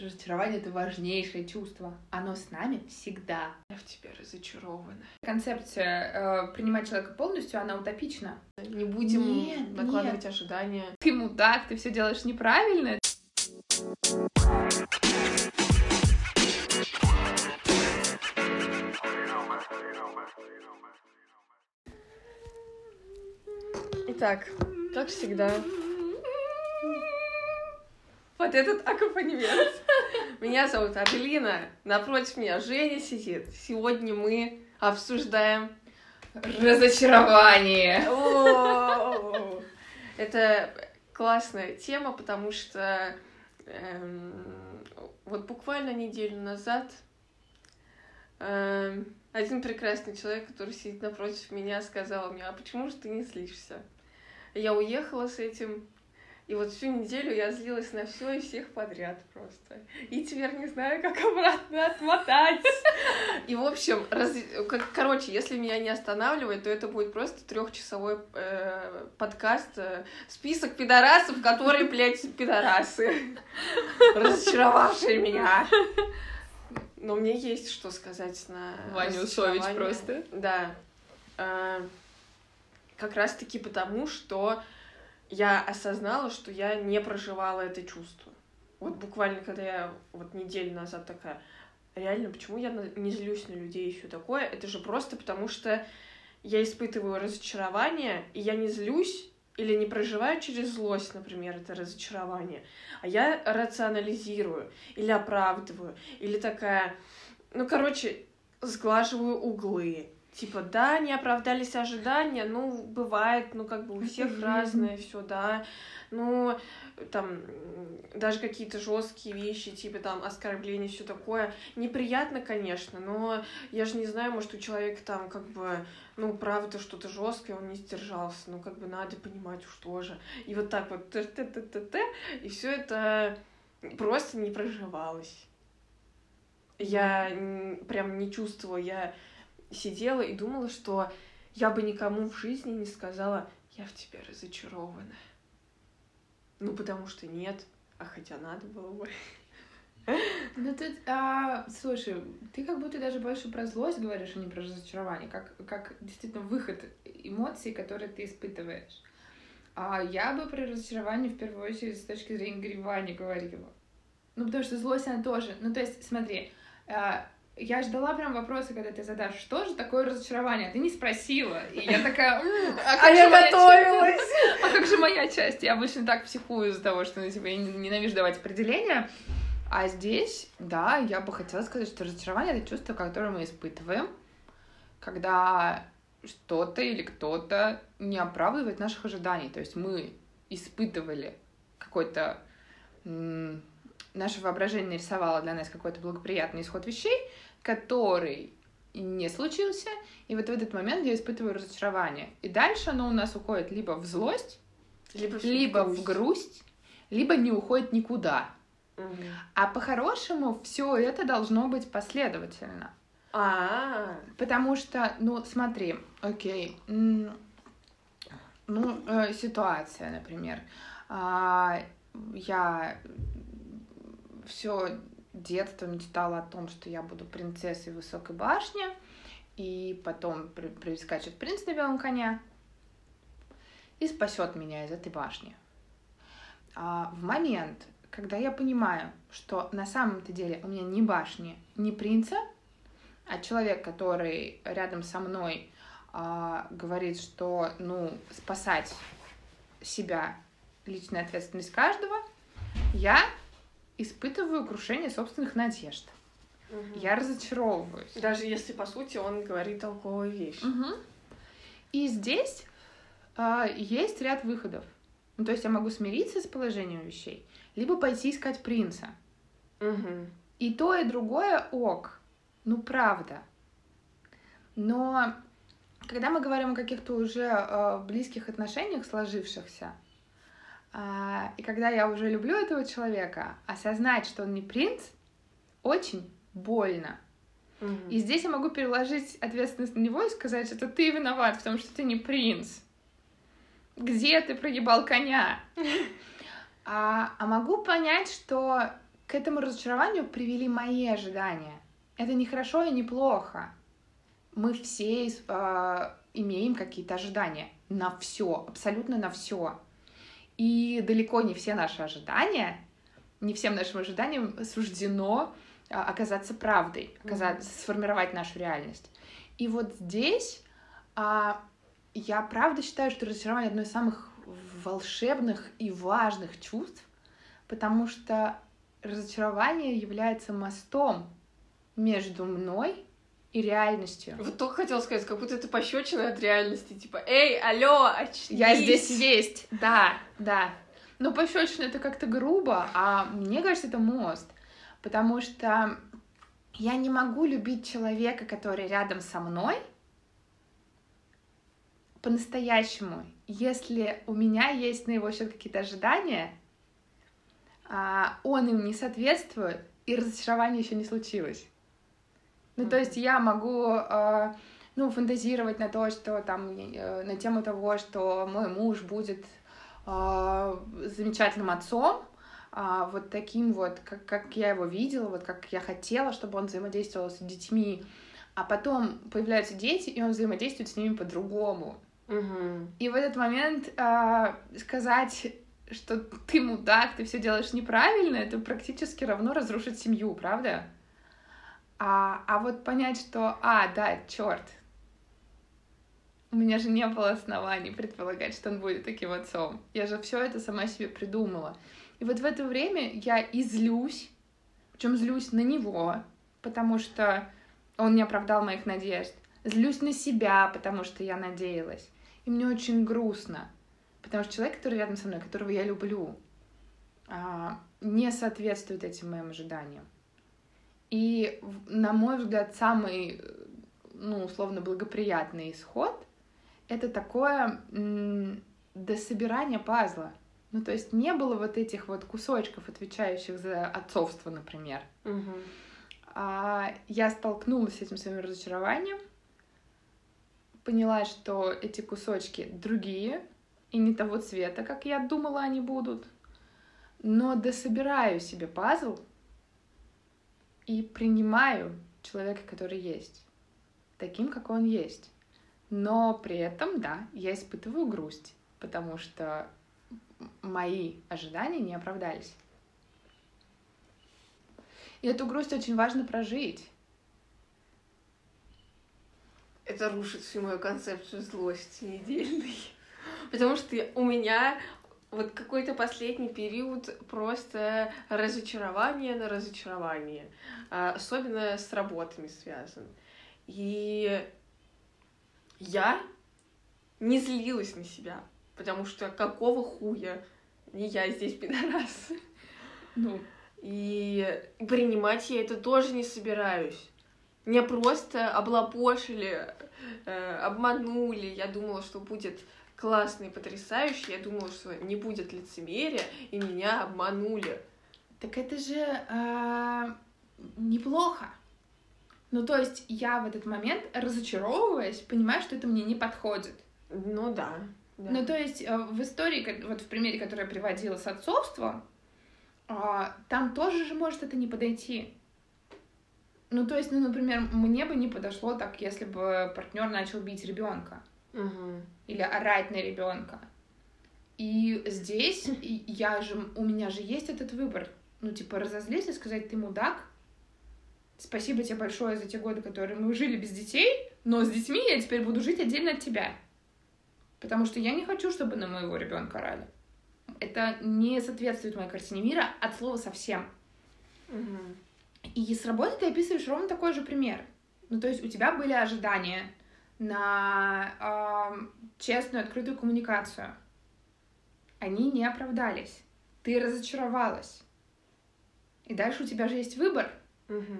Разочарование — это важнейшее чувство. Оно с нами всегда. Я в тебе разочарована. Концепция э, принимать человека полностью, она утопична. Не будем Нет, накладывать ожидания. Ты мудак, ты все делаешь неправильно. Итак, как всегда, Вот этот аккомпанемент. меня зовут Аделина, напротив меня Женя сидит. Сегодня мы обсуждаем... Разочарование. Это классная тема, потому что эм, вот буквально неделю назад эм, один прекрасный человек, который сидит напротив меня, сказал мне, а почему же ты не злишься? Я уехала с этим, и вот всю неделю я злилась на все и всех подряд просто. И теперь не знаю, как обратно отмотать. И, в общем, раз... короче, если меня не останавливать, то это будет просто трехчасовой э, подкаст, э, список пидорасов, которые, блядь, пидорасы, разочаровавшие меня. Но мне есть что сказать на Ваня Усович просто. Да. Э, как раз-таки потому, что я осознала, что я не проживала это чувство. Вот буквально, когда я вот неделю назад такая, реально, почему я не злюсь на людей и все такое? Это же просто потому, что я испытываю разочарование, и я не злюсь или не проживаю через злость, например, это разочарование, а я рационализирую или оправдываю, или такая, ну, короче, сглаживаю углы. Типа, да, не оправдались ожидания, ну, бывает, ну, как бы у всех разное все, да. Ну, там, даже какие-то жесткие вещи, типа, там, оскорбления, все такое. Неприятно, конечно, но я же не знаю, может, у человека там, как бы, ну, правда, что-то жесткое, он не сдержался, ну, как бы, надо понимать уж тоже. И вот так вот, т т т т т и все это просто не проживалось. Я прям не чувствовала, я сидела и думала, что я бы никому в жизни не сказала, я в тебе разочарована. Ну, потому что нет, а хотя надо было бы. Ну тут, а, слушай, ты как будто даже больше про злость говоришь, а не про разочарование, как, как действительно выход эмоций, которые ты испытываешь. А я бы про разочарование в первую очередь с точки зрения горевания говорила. Ну, потому что злость, она тоже... Ну, то есть, смотри, а, я ждала прям вопроса, когда ты задашь, что же такое разочарование? Ты не спросила. И я такая, «М, а как же моя часть?» А как же моя часть? Я обычно так психую из-за того, что ну, типа, я ненавижу давать определения. А здесь, да, я бы хотела сказать, что разочарование — это чувство, которое мы испытываем, когда что-то или кто-то не оправдывает наших ожиданий. То есть мы испытывали какой-то... Наше воображение нарисовало для нас какой-то благоприятный исход вещей, который не случился, и вот в этот момент я испытываю разочарование. И дальше оно у нас уходит либо в злость, Либо, в либо в грусть. грусть, либо не уходит никуда. Мгм. А по-хорошему все это должно быть последовательно. А, Потому что, ну, смотри, окей, ну, э, ситуация, например. А, я все детство мечтала о том, что я буду принцессой высокой башни, и потом при- прискачет принц на белом коне и спасет меня из этой башни. А в момент, когда я понимаю, что на самом-то деле у меня ни башни, ни принца, а человек, который рядом со мной а, говорит, что, ну, спасать себя личная ответственность каждого, я испытываю крушение собственных надежд. мгм. Я разочаровываюсь. Даже если, по сути, он говорит толковую вещь. Мгм. И здесь а, есть ряд выходов. Ну, то есть я могу смириться с положением вещей, либо пойти искать принца. Мгм. И то, и другое ок. Ну, правда. Но когда мы говорим о каких-то уже э, близких отношениях сложившихся, и когда я уже люблю этого человека, осознать, что он не принц, очень больно. Мгм. И здесь я могу переложить ответственность на него и сказать, что ты виноват, потому что ты не принц. Где ты проебал коня? А, а могу понять, что к этому разочарованию привели мои ожидания. Это не хорошо и не плохо. Мы все э, имеем какие-то ожидания на все, абсолютно на все. И далеко не все наши ожидания, не всем нашим ожиданиям суждено а, оказаться правдой, оказаться, mm-hmm. сформировать нашу реальность. И вот здесь а, я правда считаю, что разочарование одно из самых волшебных и важных чувств, потому что разочарование является мостом между мной и реальностью. Вот только хотела сказать, как будто это пощечина от реальности, типа, эй, алло, очнись! Я здесь есть, да, да. Но пощечина это как-то грубо, а мне кажется, это мост, потому что я не могу любить человека, который рядом со мной, по-настоящему, если у меня есть на его счет какие-то ожидания, а, он им не соответствует, и разочарование еще не случилось. Ну, то есть я могу, а, ну, фантазировать на то, что там, э, на тему того, что мой муж будет а, замечательным отцом, вот таким вот, как, как я его видела, вот как я хотела, чтобы он взаимодействовал с детьми, а потом появляются дети, и он взаимодействует с ними по-другому. Угу. И в этот момент э, сказать, что ты мудак, ты все делаешь неправильно, это практически равно разрушить семью, правда? А, а вот понять, что, а, да, черт, у меня же не было оснований предполагать, что он будет таким отцом. Я же все это сама себе придумала. И вот в это время я излюсь, причем злюсь на него, потому что он не оправдал моих надежд. Злюсь на себя, потому что я надеялась. И мне очень грустно, потому что человек, который рядом со мной, которого я люблю, а, не соответствует этим моим ожиданиям. И, на мой взгляд, самый, ну, условно, благоприятный исход — это такое дособирание пазла. Ну, то есть не было вот этих вот кусочков, отвечающих за отцовство, например. Угу. А, я столкнулась с этим своим разочарованием, поняла, что эти кусочки другие и не того цвета, как я думала, они будут. Но дособираю себе пазл и принимаю человека, который есть, таким, как он есть. Но при этом, да, я испытываю грусть, потому что мои ожидания не оправдались. И эту грусть очень важно прожить это рушит всю мою концепцию злости недельной. Потому что у меня вот какой-то последний период просто разочарование на разочарование. А, особенно с работами связан. И я не злилась на себя, потому что какого хуя не я здесь пидорас. Ну, и принимать я это тоже не собираюсь. Меня просто облапошили, э, обманули. Я думала, что будет классно и потрясающе. Я думала, что не будет лицемерия, и меня обманули. Так это же э, неплохо. Ну, то есть я в этот момент, разочаровываясь, понимаю, что это мне не подходит. Ну да. да. Ну, то есть э, в истории, вот в примере, который я приводила с отцовством, э, там тоже же может это не подойти. Ну, то есть, ну, например, мне бы не подошло так, если бы партнер начал бить ребенка угу. или орать на ребенка. И здесь я же, у меня же есть этот выбор. Ну, типа, разозлиться и сказать, ты мудак, спасибо тебе большое за те годы, которые мы жили без детей, но с детьми я теперь буду жить отдельно от тебя. Потому что я не хочу, чтобы на моего ребенка орали. Это не соответствует моей картине мира от слова совсем. Угу. И с работы ты описываешь ровно такой же пример. Ну, то есть у тебя были ожидания на э, честную, открытую коммуникацию. Они не оправдались. Ты разочаровалась. И дальше у тебя же есть выбор. Угу.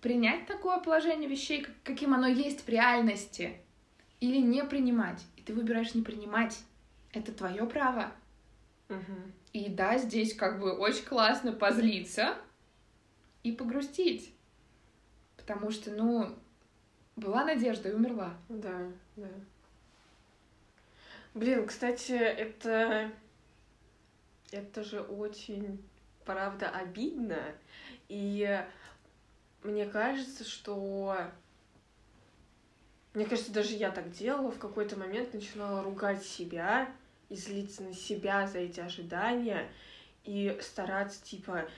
Принять такое положение вещей, каким оно есть в реальности, или не принимать. И ты выбираешь не принимать. Это твое право. Угу. И да, здесь как бы очень классно позлиться, и погрустить. Потому что, ну, была надежда и умерла. Да, да. Блин, кстати, это... Это же очень правда обидно. И мне кажется, что... Мне кажется, даже я так делала, в какой-то момент начинала ругать себя и злиться на себя за эти ожидания и стараться, типа,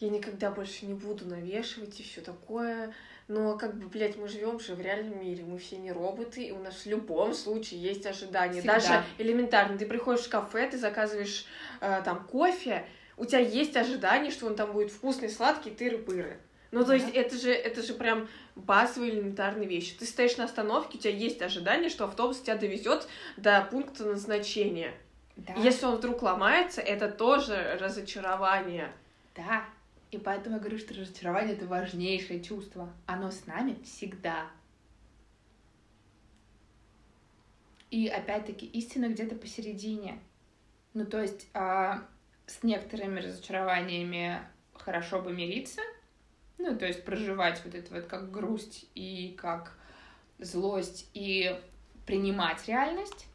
я никогда больше не буду навешивать и все такое. Но как бы, блядь, мы живем же в реальном мире, мы все не роботы, и у нас в любом случае есть ожидания. Всегда. Даже элементарно, ты приходишь в кафе, ты заказываешь э, там кофе, у тебя есть ожидание, что он там будет вкусный, сладкий, тыры-пыры. Ну, то есть, это же, это же прям базовые элементарные вещи. Ты стоишь на остановке, у тебя есть ожидание, что автобус тебя довезет до пункта назначения. Да. Если он вдруг ломается, это тоже разочарование. Да, и поэтому я говорю, что разочарование — это важнейшее чувство. Оно с нами всегда. И опять-таки истина где-то посередине. Ну, то есть а, с некоторыми разочарованиями хорошо бы мириться, ну, то есть проживать вот это вот как грусть и как злость и принимать реальность.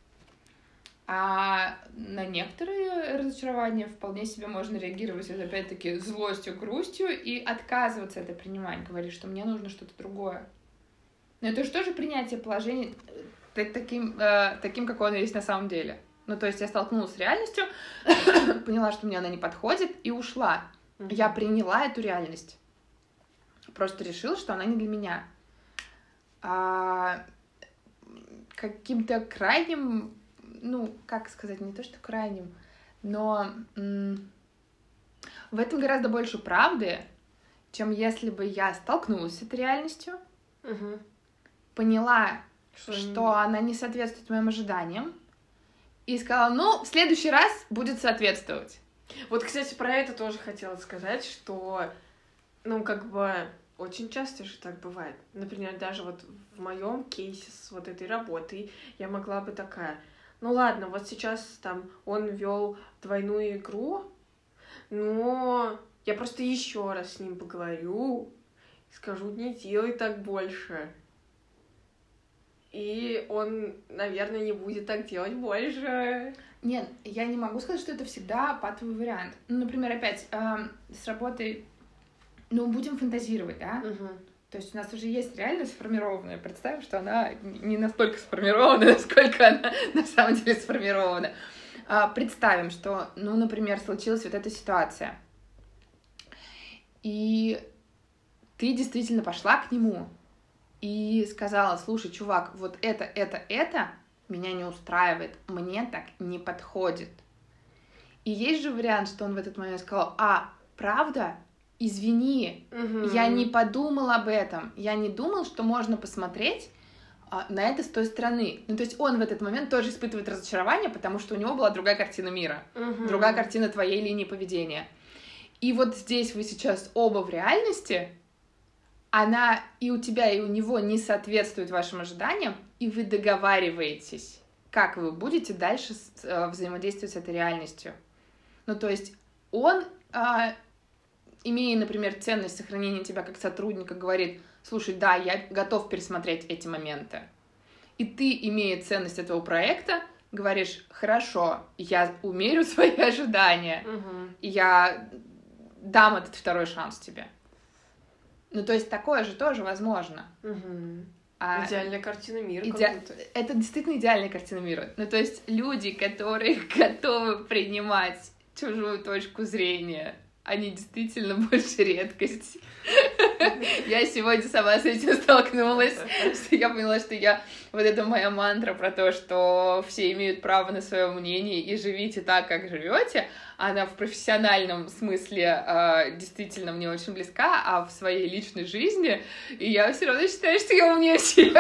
А на некоторые разочарования вполне себе можно реагировать, вот опять-таки, злостью, грустью и отказываться это принимать, говорить, что мне нужно что-то другое. Но это же тоже принятие положения э, таким, э, таким, какое оно есть на самом деле. Ну, то есть я столкнулась с реальностью, поняла, что мне она не подходит, и ушла. Я приняла эту реальность. Просто решила, что она не для меня. А каким-то крайним ну, как сказать, не то что крайним, но в этом гораздо больше правды, чем если бы я столкнулась с этой реальностью, угу. поняла, что, что она не соответствует моим ожиданиям, и сказала, ну, в следующий раз будет соответствовать. Вот, кстати, про это тоже хотела сказать, что, ну, как бы, очень часто же так бывает. Например, даже вот в моем кейсе с вот этой работой я могла бы такая, ну ладно, вот сейчас там он вел двойную игру, но я просто еще раз с ним поговорю, скажу, не делай так больше. И он, наверное, не будет так делать больше. Нет, я не могу сказать, что это всегда патовый вариант. Ну, например, опять э, с работой, ну, будем фантазировать, да? Угу. То есть у нас уже есть реальность сформированная. Представим, что она не настолько сформирована, насколько она на самом деле сформирована. А, представим, что, ну, например, случилась вот эта ситуация. И ты действительно пошла к нему и сказала, слушай, чувак, вот это, это, это меня не устраивает, мне так не подходит. И есть же вариант, что он в этот момент сказал, а, правда? Извини, угу. я не подумал об этом, я не думал, что можно посмотреть а, на это с той стороны. Ну, то есть он в этот момент тоже испытывает разочарование, потому что у него была другая картина мира, угу. другая картина твоей линии поведения. И вот здесь вы сейчас оба в реальности, она и у тебя, и у него не соответствует вашим ожиданиям, и вы договариваетесь, как вы будете дальше э, взаимодействовать с этой реальностью. Ну, то есть он а, имея, например, ценность сохранения тебя как сотрудника, говорит, слушай, да, я готов пересмотреть эти моменты. И ты, имея ценность этого проекта, говоришь, хорошо, я умерю свои ожидания, угу. и я дам этот второй шанс тебе. Ну, то есть такое же тоже возможно. Угу. А идеальная картина мира. Иде... Это действительно идеальная картина мира. Ну, то есть люди, которые готовы принимать чужую точку зрения, они действительно больше редкость. Я сегодня сама с этим столкнулась, что я поняла, что я... Вот это моя мантра про то, что все имеют право на свое мнение и живите так, как живете, она в профессиональном смысле э, действительно мне очень близка, а в своей личной жизни и я все равно считаю, что я умнее всех.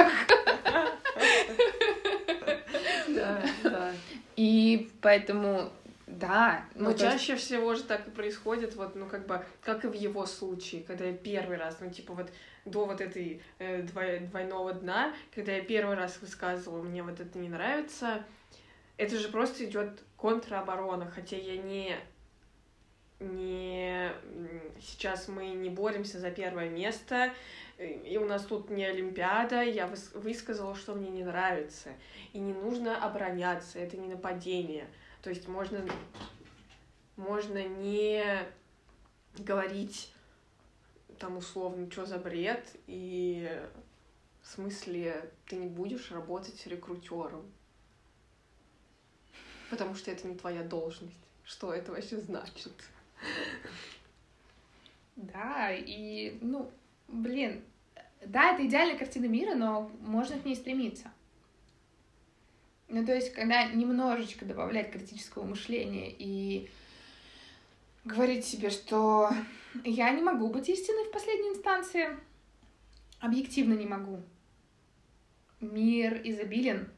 Да, да. И поэтому да. Ну, Но чаще есть... всего же так и происходит, вот, ну, как бы, как и в его случае, когда я первый раз, ну, типа, вот, до вот этой э, двой, двойного дна, когда я первый раз высказывала, мне вот это не нравится, это же просто идет контроборона, хотя я не не сейчас мы не боремся за первое место, и у нас тут не Олимпиада, я высказала, что мне не нравится. И не нужно обороняться, это не нападение. То есть можно, можно не говорить там условно, что за бред, и в смысле ты не будешь работать рекрутером. Потому что это не твоя должность. Что это вообще значит? Да, и, ну, блин, да, это идеальная картина мира, но можно к ней стремиться. Ну, то есть, когда немножечко добавлять критического мышления и говорить себе, что я не могу быть истиной в последней инстанции, объективно не могу. Мир изобилен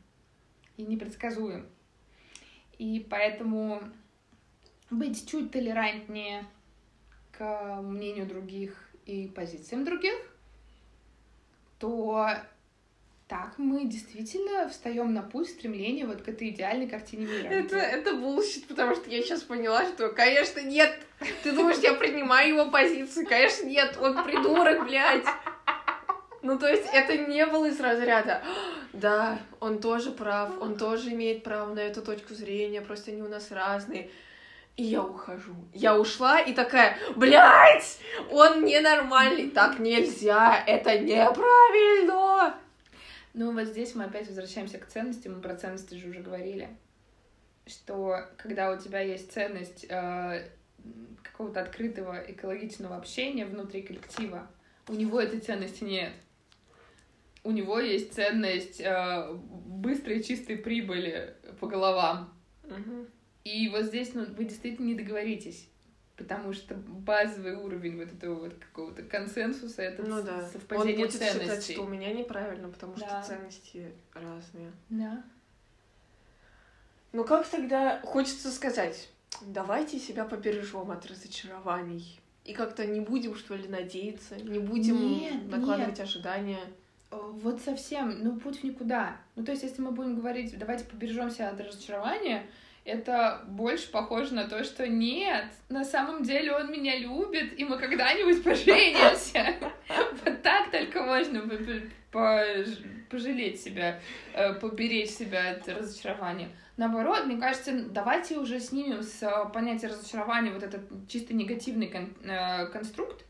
и непредсказуем. И поэтому быть чуть толерантнее к мнению других и позициям других, то так мы действительно встаем на путь стремления вот к этой идеальной картине мира. Это, это bullshit, потому что я сейчас поняла, что, конечно, нет. Ты думаешь, я принимаю его позицию? Конечно, нет. Он придурок, блядь. Ну, то есть, это не было из разряда. Да, он тоже прав, он тоже имеет право на эту точку зрения, просто они у нас разные. И я ухожу. Я ушла и такая, блядь, он ненормальный, так нельзя, это неправильно. Ну, вот здесь мы опять возвращаемся к ценностям, мы про ценности же уже говорили, что когда у тебя есть ценность э, какого-то открытого экологичного общения внутри коллектива, у него этой ценности нет. У него есть ценность э, быстрой чистой прибыли по головам. Угу. И вот здесь ну, вы действительно не договоритесь потому что базовый уровень вот этого вот какого-то консенсуса это ну, да. совпадение Он будет ценностей. считать, что у меня неправильно, потому Да. что ценности разные. Да. Ну как тогда хочется сказать, давайте себя побережем от разочарований. И как-то не будем, что ли, надеяться, не будем Нет, накладывать ожидания. Э, Вот совсем, ну, путь в никуда. Ну, то есть, если мы будем говорить, давайте побережемся от разочарования, это больше похоже на то, что нет, на самом деле он меня любит, и мы когда-нибудь поженимся. Вот так только можно по- по- пожалеть себя, э, поберечь себя от разочарования. Наоборот, мне кажется, давайте уже снимем с э, понятия разочарования вот этот чисто негативный кон- э, конструкт,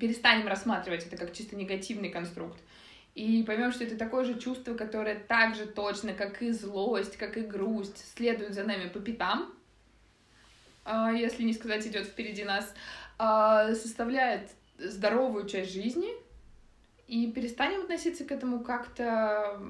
перестанем рассматривать это как чисто негативный конструкт, и поймем, что это такое же чувство, которое так же точно, как и злость, как и грусть, следует за нами по пятам, а, если не сказать, идет впереди нас, а, составляет здоровую часть жизни, и перестанем относиться к этому как-то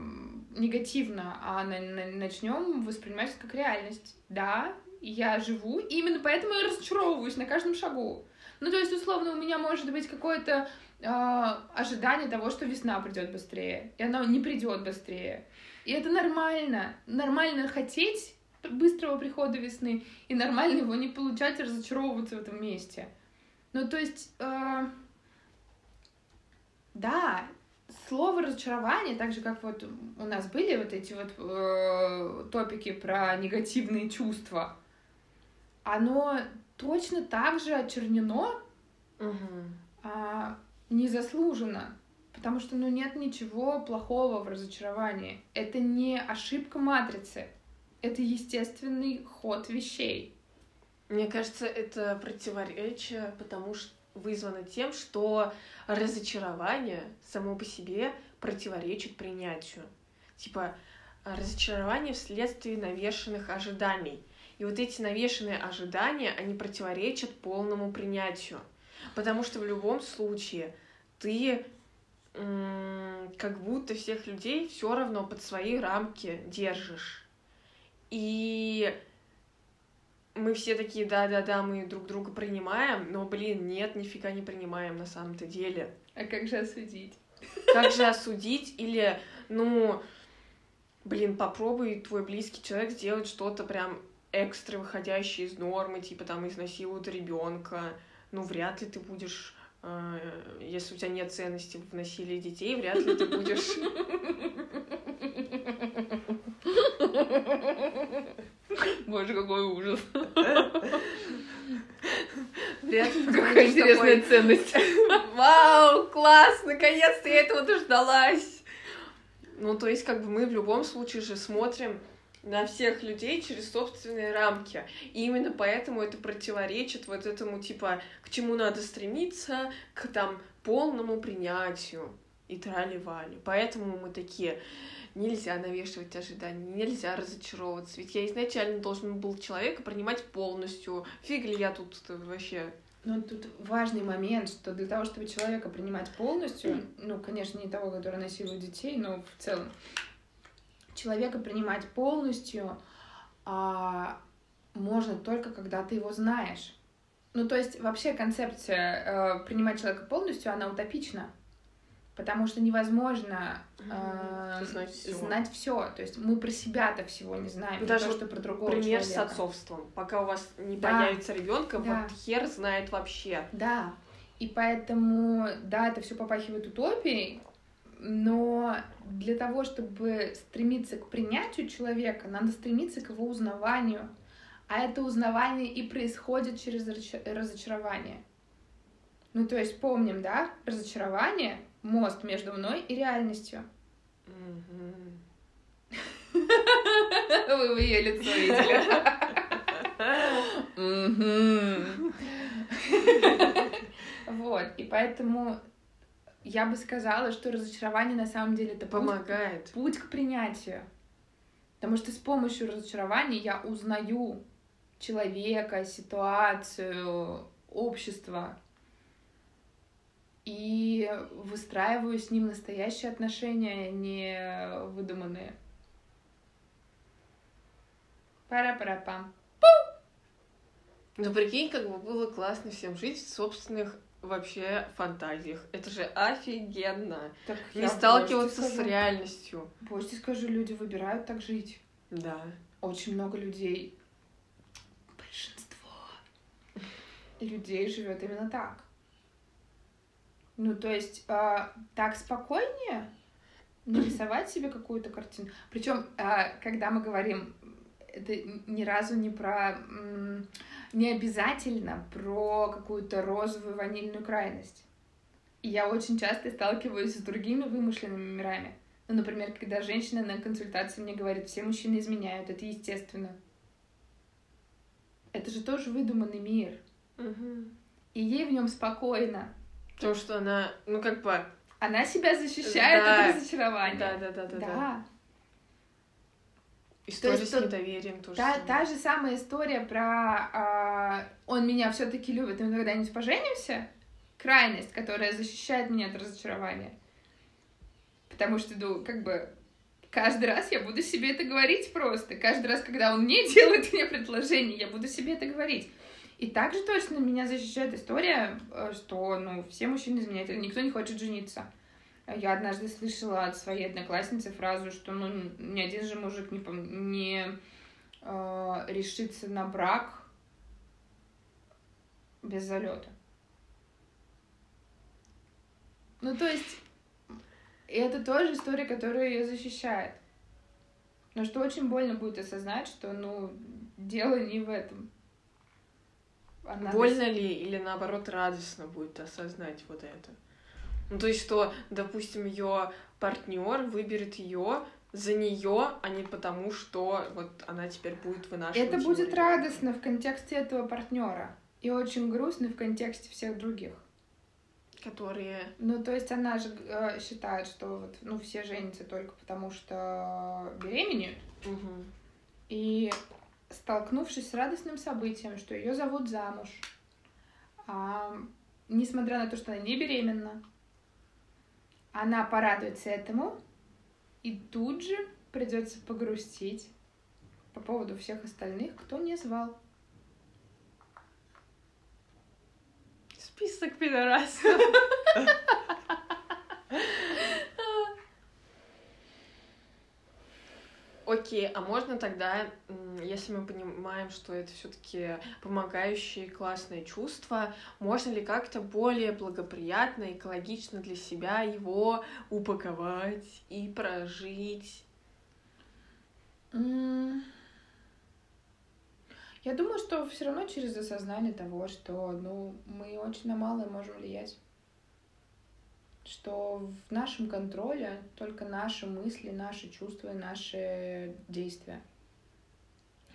негативно, а начнем воспринимать это как реальность. Да, я живу, именно поэтому я разочаровываюсь на каждом шагу. Ну, то есть, условно, у меня может быть какое-то ожидание того, что весна придет быстрее, и она не придет быстрее. И это нормально. Нормально хотеть быстрого прихода весны, и нормально его не получать и разочаровываться в этом месте. Ну, то есть, а, да, слово разочарование, так же как вот у нас были вот эти вот э, топики про негативные чувства, оно точно так же очернено а, незаслуженно. Потому что, ну, нет ничего плохого в разочаровании. Это не ошибка матрицы. Это естественный ход вещей. Мне кажется, это противоречие, потому что вызвано тем, что разочарование само по себе противоречит принятию. Типа, разочарование вследствие навешенных ожиданий. И вот эти навешенные ожидания, они противоречат полному принятию. Потому что в любом случае ты как будто всех людей все равно под свои рамки держишь. И мы все такие, да-да-да, мы друг друга принимаем, но, блин, нет, нифига не принимаем на самом-то деле. А как же осудить? Как же осудить или, ну, блин, попробуй твой близкий человек сделать что-то прям экстра выходящее из нормы, типа там изнасилуют ребенка, ну, вряд ли ты будешь э, если у тебя нет ценности в насилии детей, вряд ли ты будешь... Боже, какой ужас. Вряд ли Какая интересная такой, ценность. Вау, класс, наконец-то я этого дождалась. Ну, то есть, как бы мы в любом случае же смотрим на всех людей через собственные рамки. И именно поэтому это противоречит вот этому, типа, к чему надо стремиться, к там полному принятию и трали-вали. Поэтому мы такие, нельзя навешивать ожидания, нельзя разочаровываться. Ведь я изначально должен был человека принимать полностью. Фиг ли я тут вообще ну, тут важный момент, что для того, чтобы человека принимать полностью, ну, конечно, не того, который насилует детей, но в целом, человека принимать полностью а, можно только, когда ты его знаешь. Ну, то есть, вообще концепция э, принимать человека полностью, она утопична потому что невозможно э, знать, все. знать все. То есть мы про себя-то всего не знаем, Даже не то, что про другого пример человека. с отцовством. Пока у вас не да. появится ребенка, да. вот хер знает вообще. Да. И поэтому, да, это все попахивает утопией, но для того, чтобы стремиться к принятию человека, надо стремиться к его узнаванию. А это узнавание и происходит через разочарование. Ну, то есть помним, да, разочарование мост между мной и реальностью. Вы ее лицо видели. Вот, и поэтому я бы сказала, что разочарование на самом деле это помогает. Путь, путь к принятию. Потому что с помощью разочарования я узнаю человека, ситуацию, общество и выстраиваю с ним настоящие отношения, не выдуманные. Пара-пара-пам. Ну, прикинь, как бы было классно всем жить в собственных вообще фантазиях. Это же офигенно. Так не сталкиваться скажу, с реальностью. Позже скажу, люди выбирают так жить. Да. Очень много людей, большинство людей живет именно так. Ну, то есть э, так спокойнее нарисовать себе какую-то картину. Причем, э, когда мы говорим, это ни разу не про не обязательно про какую-то розовую ванильную крайность. И я очень часто сталкиваюсь с другими вымышленными мирами. Ну, например, когда женщина на консультации мне говорит, все мужчины изменяют, это естественно. Это же тоже выдуманный мир. Угу. И ей в нем спокойно. Потому что она, ну как бы... Она себя защищает да. от разочарования. Да, да, да, да. Да. История с недоверием тоже. Та, та же самая история про а, он меня все-таки любит, мы когда-нибудь поженимся. Крайность, которая защищает меня от разочарования. Потому что, ну, как бы, каждый раз я буду себе это говорить просто. Каждый раз, когда он мне делает мне предложение, я буду себе это говорить. И также точно меня защищает история, э, что, ну, все мужчины изменяют, никто не хочет жениться. Я однажды слышала от своей одноклассницы фразу, что, ну, ни один же мужик не, не э, решится на брак без залета. Ну, то есть, это тоже история, которая ее защищает. Но что очень больно будет осознать, что, ну, дело не в этом. Она Больно до... ли или наоборот радостно будет осознать вот это? Ну, то есть, что, допустим, ее партнер выберет ее за нее, а не потому, что вот она теперь будет вынашивать. Это будет ребенка. радостно в контексте этого партнера и очень грустно в контексте всех других. Которые. Ну, то есть она же э, считает, что вот, ну, все женятся только потому, что беременеют. Угу. И столкнувшись с радостным событием, что ее зовут замуж, а, несмотря на то, что она не беременна, она порадуется этому, и тут же придется погрустить по поводу всех остальных, кто не звал. Список пидорасов. Окей, а можно тогда, если мы понимаем, что это все-таки помогающие классные чувства, можно ли как-то более благоприятно, экологично для себя его упаковать и прожить? Я думаю, что все равно через осознание того, что ну, мы очень на малое можем влиять что в нашем контроле только наши мысли, наши чувства и наши действия.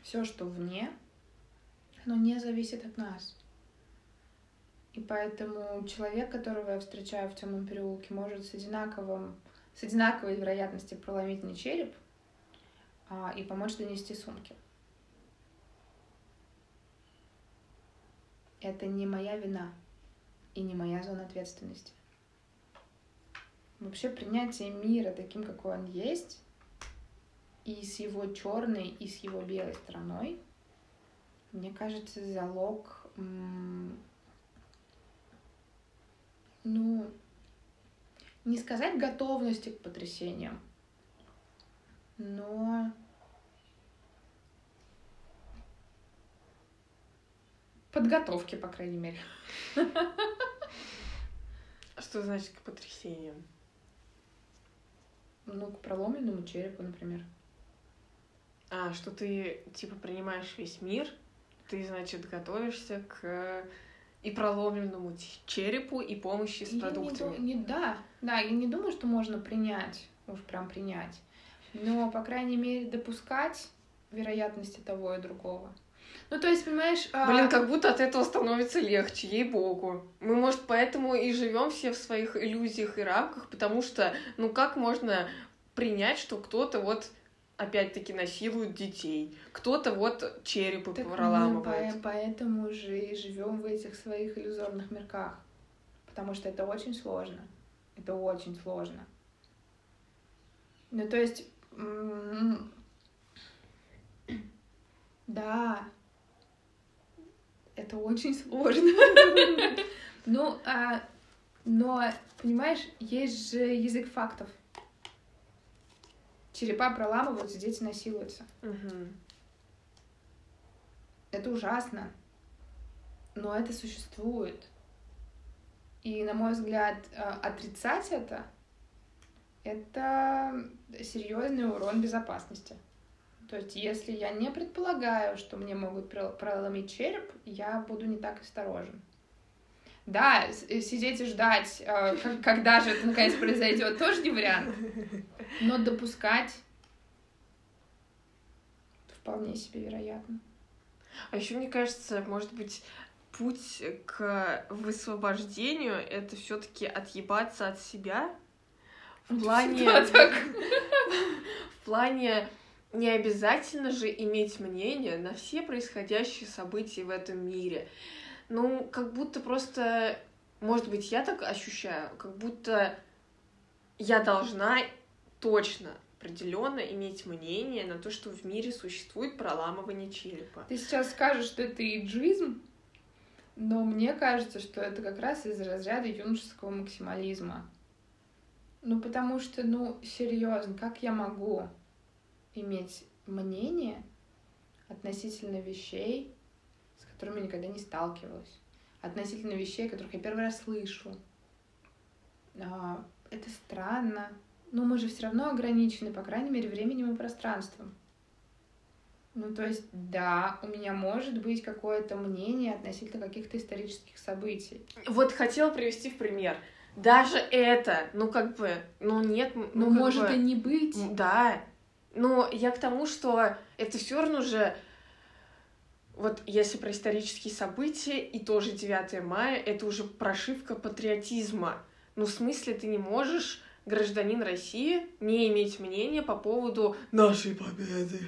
все, что вне, оно не зависит от нас. И поэтому человек, которого я встречаю в темном переулке, может с одинаковым, с одинаковой вероятностью проломить мне череп а, и помочь донести сумки. Это не моя вина и не моя зона ответственности. Вообще принятие мира таким, какой он есть, и с его черной, и с его белой стороной, мне кажется, залог ну, не сказать готовности к потрясениям, но подготовки, по крайней мере. Что значит к потрясениям? Ну, к проломленному черепу, например. А, что ты, типа, принимаешь весь мир, ты, значит, готовишься к и проломленному черепу, и помощи с я продуктами. Не, не, да, да, я не думаю, что можно принять, уж прям принять. Но, по крайней мере, допускать вероятности того и другого. Ну, то есть, понимаешь... А, Блин, как будто от этого становится легче, ей-богу. Мы, может, поэтому и живем все в своих иллюзиях и рамках, потому что, ну, как можно принять, что кто-то вот опять-таки насилуют детей, кто-то вот черепы так проламывает. Мы поэтому же и живем в этих своих иллюзорных мирках, потому что это очень сложно, это очень сложно. Ну то есть, да, это очень сложно. Ну, а, но, понимаешь, есть же язык фактов черепа проламываются, дети насилуются. Угу. Это ужасно. Но это существует. И, на мой взгляд, э, отрицать это — это серьезный урон безопасности. То есть, если я не предполагаю, что мне могут проломить череп, я буду не так осторожен. Да, э, сидеть и ждать, э, когда же это наконец произойдет, тоже не вариант. Но допускать вполне себе вероятно. А еще мне кажется, может быть, путь к высвобождению это все-таки отъебаться от себя. В плане. В плане не обязательно же иметь мнение на все происходящие события в этом мире. Ну, как будто просто, может быть, я так ощущаю, как будто я должна точно определенно иметь мнение на то, что в мире существует проламывание черепа. Ты сейчас скажешь, что это иджизм, но мне кажется, что это как раз из разряда юношеского максимализма. Ну, потому что, ну, серьезно, как я могу иметь мнение относительно вещей, которыми никогда не сталкивалась, относительно вещей, которых я первый раз слышу. А, это странно. Но мы же все равно ограничены, по крайней мере, временем и пространством. Ну, то есть, да, у меня может быть какое-то мнение относительно каких-то исторических событий. Вот хотела привести в пример. Даже это, ну, как бы, ну, нет... Ну, ну может бы, и не быть. Да. Но я к тому, что это все равно же вот если про исторические события, и тоже 9 мая, это уже прошивка патриотизма. Ну, в смысле, ты не можешь, гражданин России, не иметь мнения по поводу нашей победы.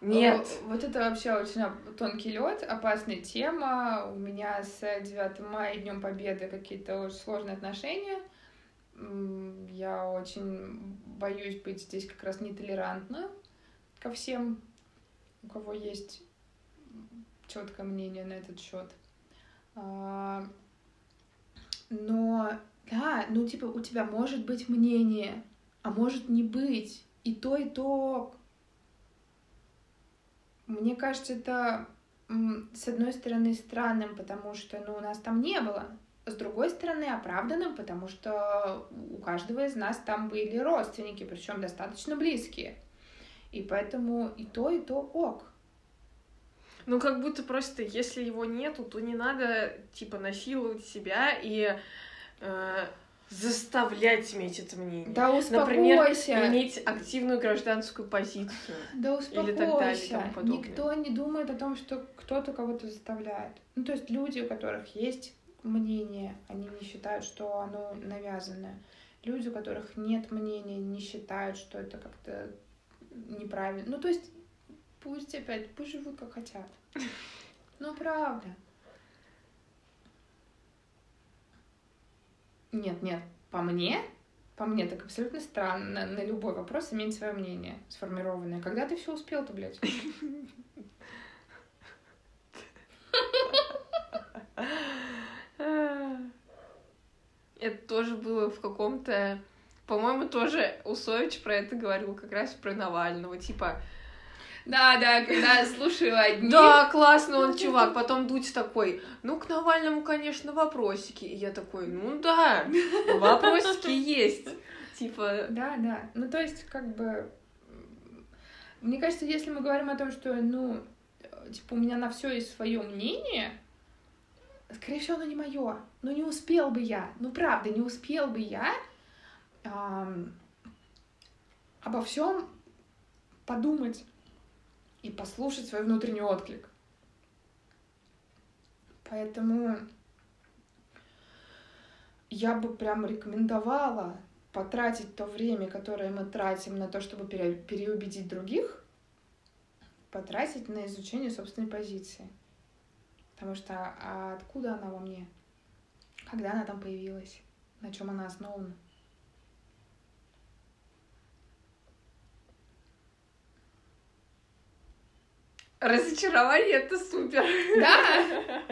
Нет. Вот это вообще очень тонкий лед, опасная тема. У меня с 9 мая и Днем Победы какие-то очень сложные отношения. Я очень боюсь быть здесь как раз нетолерантна ко всем, у кого есть четкое мнение на этот счет. А, но да, ну типа у тебя может быть мнение, а может не быть. И то, и то. Мне кажется, это с одной стороны странным, потому что ну, у нас там не было. С другой стороны, оправданным, потому что у каждого из нас там были родственники, причем достаточно близкие. И поэтому и то, и то ок. Ну, как будто просто, если его нету, то не надо, типа, насиловать себя и... Э, заставлять иметь это мнение. Да Например, успокойся. иметь активную гражданскую позицию. Да Или так далее и тому успокойся. подобное. Никто не думает о том, что кто-то кого-то заставляет. Ну, то есть люди, у которых есть мнение, они не считают, что оно навязанное. Люди, у которых нет мнения, не считают, что это как-то неправильно. Ну, то есть, пусть опять, пусть живут как хотят. Ну, правда. Нет, нет, по мне, по мне так абсолютно странно на, любой вопрос иметь свое мнение сформированное. Когда ты все успел-то, блядь? Это тоже было в каком-то... По-моему, тоже Усович про это говорил, как раз про Навального. Типа, Да, да, когда слушаю одни. да, классно он чувак. Потом Дудь такой, ну, к Навальному, конечно, вопросики. И я такой, ну да, вопросики есть. Типа, Да, да. Ну, то есть, как бы... Мне кажется, если мы говорим о том, что, ну, типа, у меня на все есть свое мнение, скорее всего, оно не мое. Ну, не успел бы я. Ну, правда, не успел бы я ам, обо всем подумать и послушать свой внутренний отклик. Поэтому я бы прям рекомендовала потратить то время, которое мы тратим на то, чтобы пере- переубедить других, потратить на изучение собственной позиции. Потому что а откуда она во мне? Когда она там появилась? На чем она основана? разочарование это супер. Да!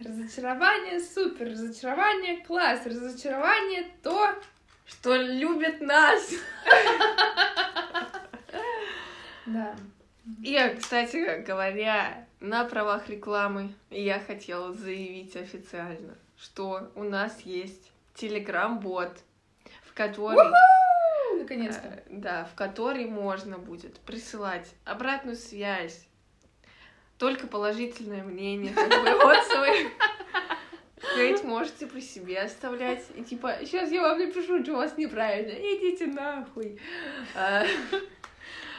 Разочарование супер, разочарование класс, разочарование то, Что любит нас. да. И, кстати говоря, на правах рекламы я хотела заявить официально, что у нас есть телеграм-бот, в который... У, Наконец-то. Э, Да, в который можно будет присылать обратную связь, только положительное мнение, как бы отзывы. Хейт можете при себе оставлять. И типа, сейчас я вам напишу, что у вас неправильно. Идите нахуй. А,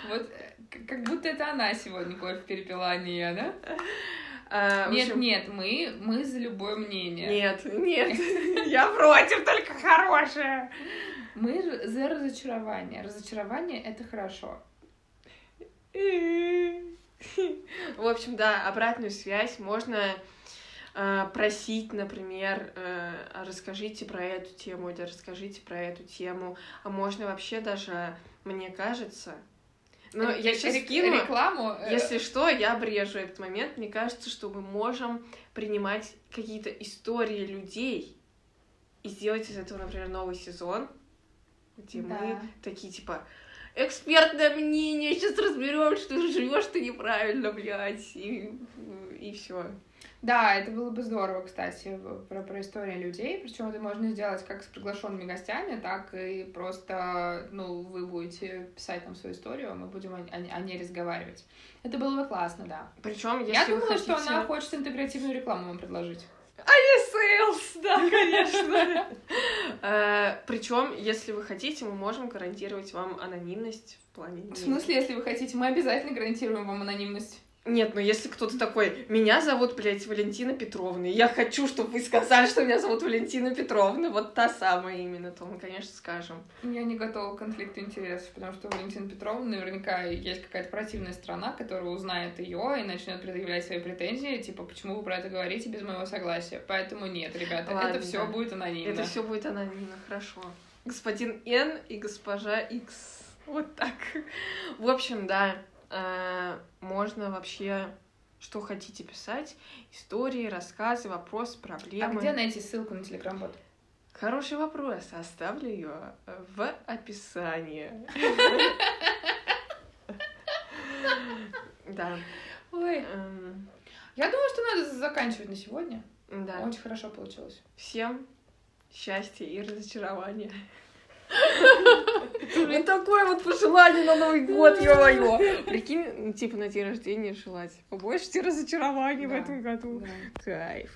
Вот э, как будто это она сегодня кофе перепила, а не я, да? а, Нет, общем, нет, мы, мы за любое мнение. Нет, нет, я против, только хорошее. Мы за разочарование. Разочарование — это хорошо. В общем, да, обратную связь можно э, просить, например, э, «А расскажите про эту тему или расскажите про эту тему, а можно вообще даже, мне кажется, Ре- я сейчас кину, Рекламу. э, если что, я обрежу этот момент. Мне кажется, что мы можем принимать какие-то истории людей и сделать из этого, например, новый сезон, где мы Да. такие типа экспертное мнение, сейчас разберем, что живешь ты неправильно, блядь, и, и все. Да, это было бы здорово, кстати, про, про истории людей. Причем это можно сделать как с приглашенными гостями, так и просто, ну, вы будете писать нам свою историю, а мы будем о, о- о ней разговаривать. Это было бы классно, да. Причем, если Я думала, хотите... что она хочет интегративную рекламу вам предложить. Sales, да, конечно. Причем, если вы хотите, мы можем гарантировать вам анонимность в плане... В смысле, если вы хотите, мы обязательно гарантируем вам анонимность. Нет, ну если кто-то такой, меня зовут, блядь, Валентина Петровна, и я хочу, чтобы вы сказали, что меня зовут Валентина Петровна, вот та самая именно, то мы, конечно, скажем. Я не готова к конфликту интересов, потому что у Валентины Петровны наверняка есть какая-то противная страна, которая узнает ее и начнет предъявлять свои претензии, типа, почему вы про это говорите без моего согласия. Поэтому нет, ребята, Ладно, это все да. будет анонимно. Это все будет анонимно, хорошо. Господин Н и госпожа X. Вот так. В общем, да, можно вообще что хотите писать. Истории, рассказы, вопросы, А проблемы. где найти ссылку на телеграм-бот? Хороший вопрос. Оставлю ее в описании. Да. Ой, эм, я думаю, что надо заканчивать на сегодня. Да. Очень хорошо получилось. Всем счастья и разочарования. Вот такое вот пожелание на Новый год, ё-моё. Прикинь, ну, типа на день рождения желать побольше тебе разочарований в этом году. Кайф.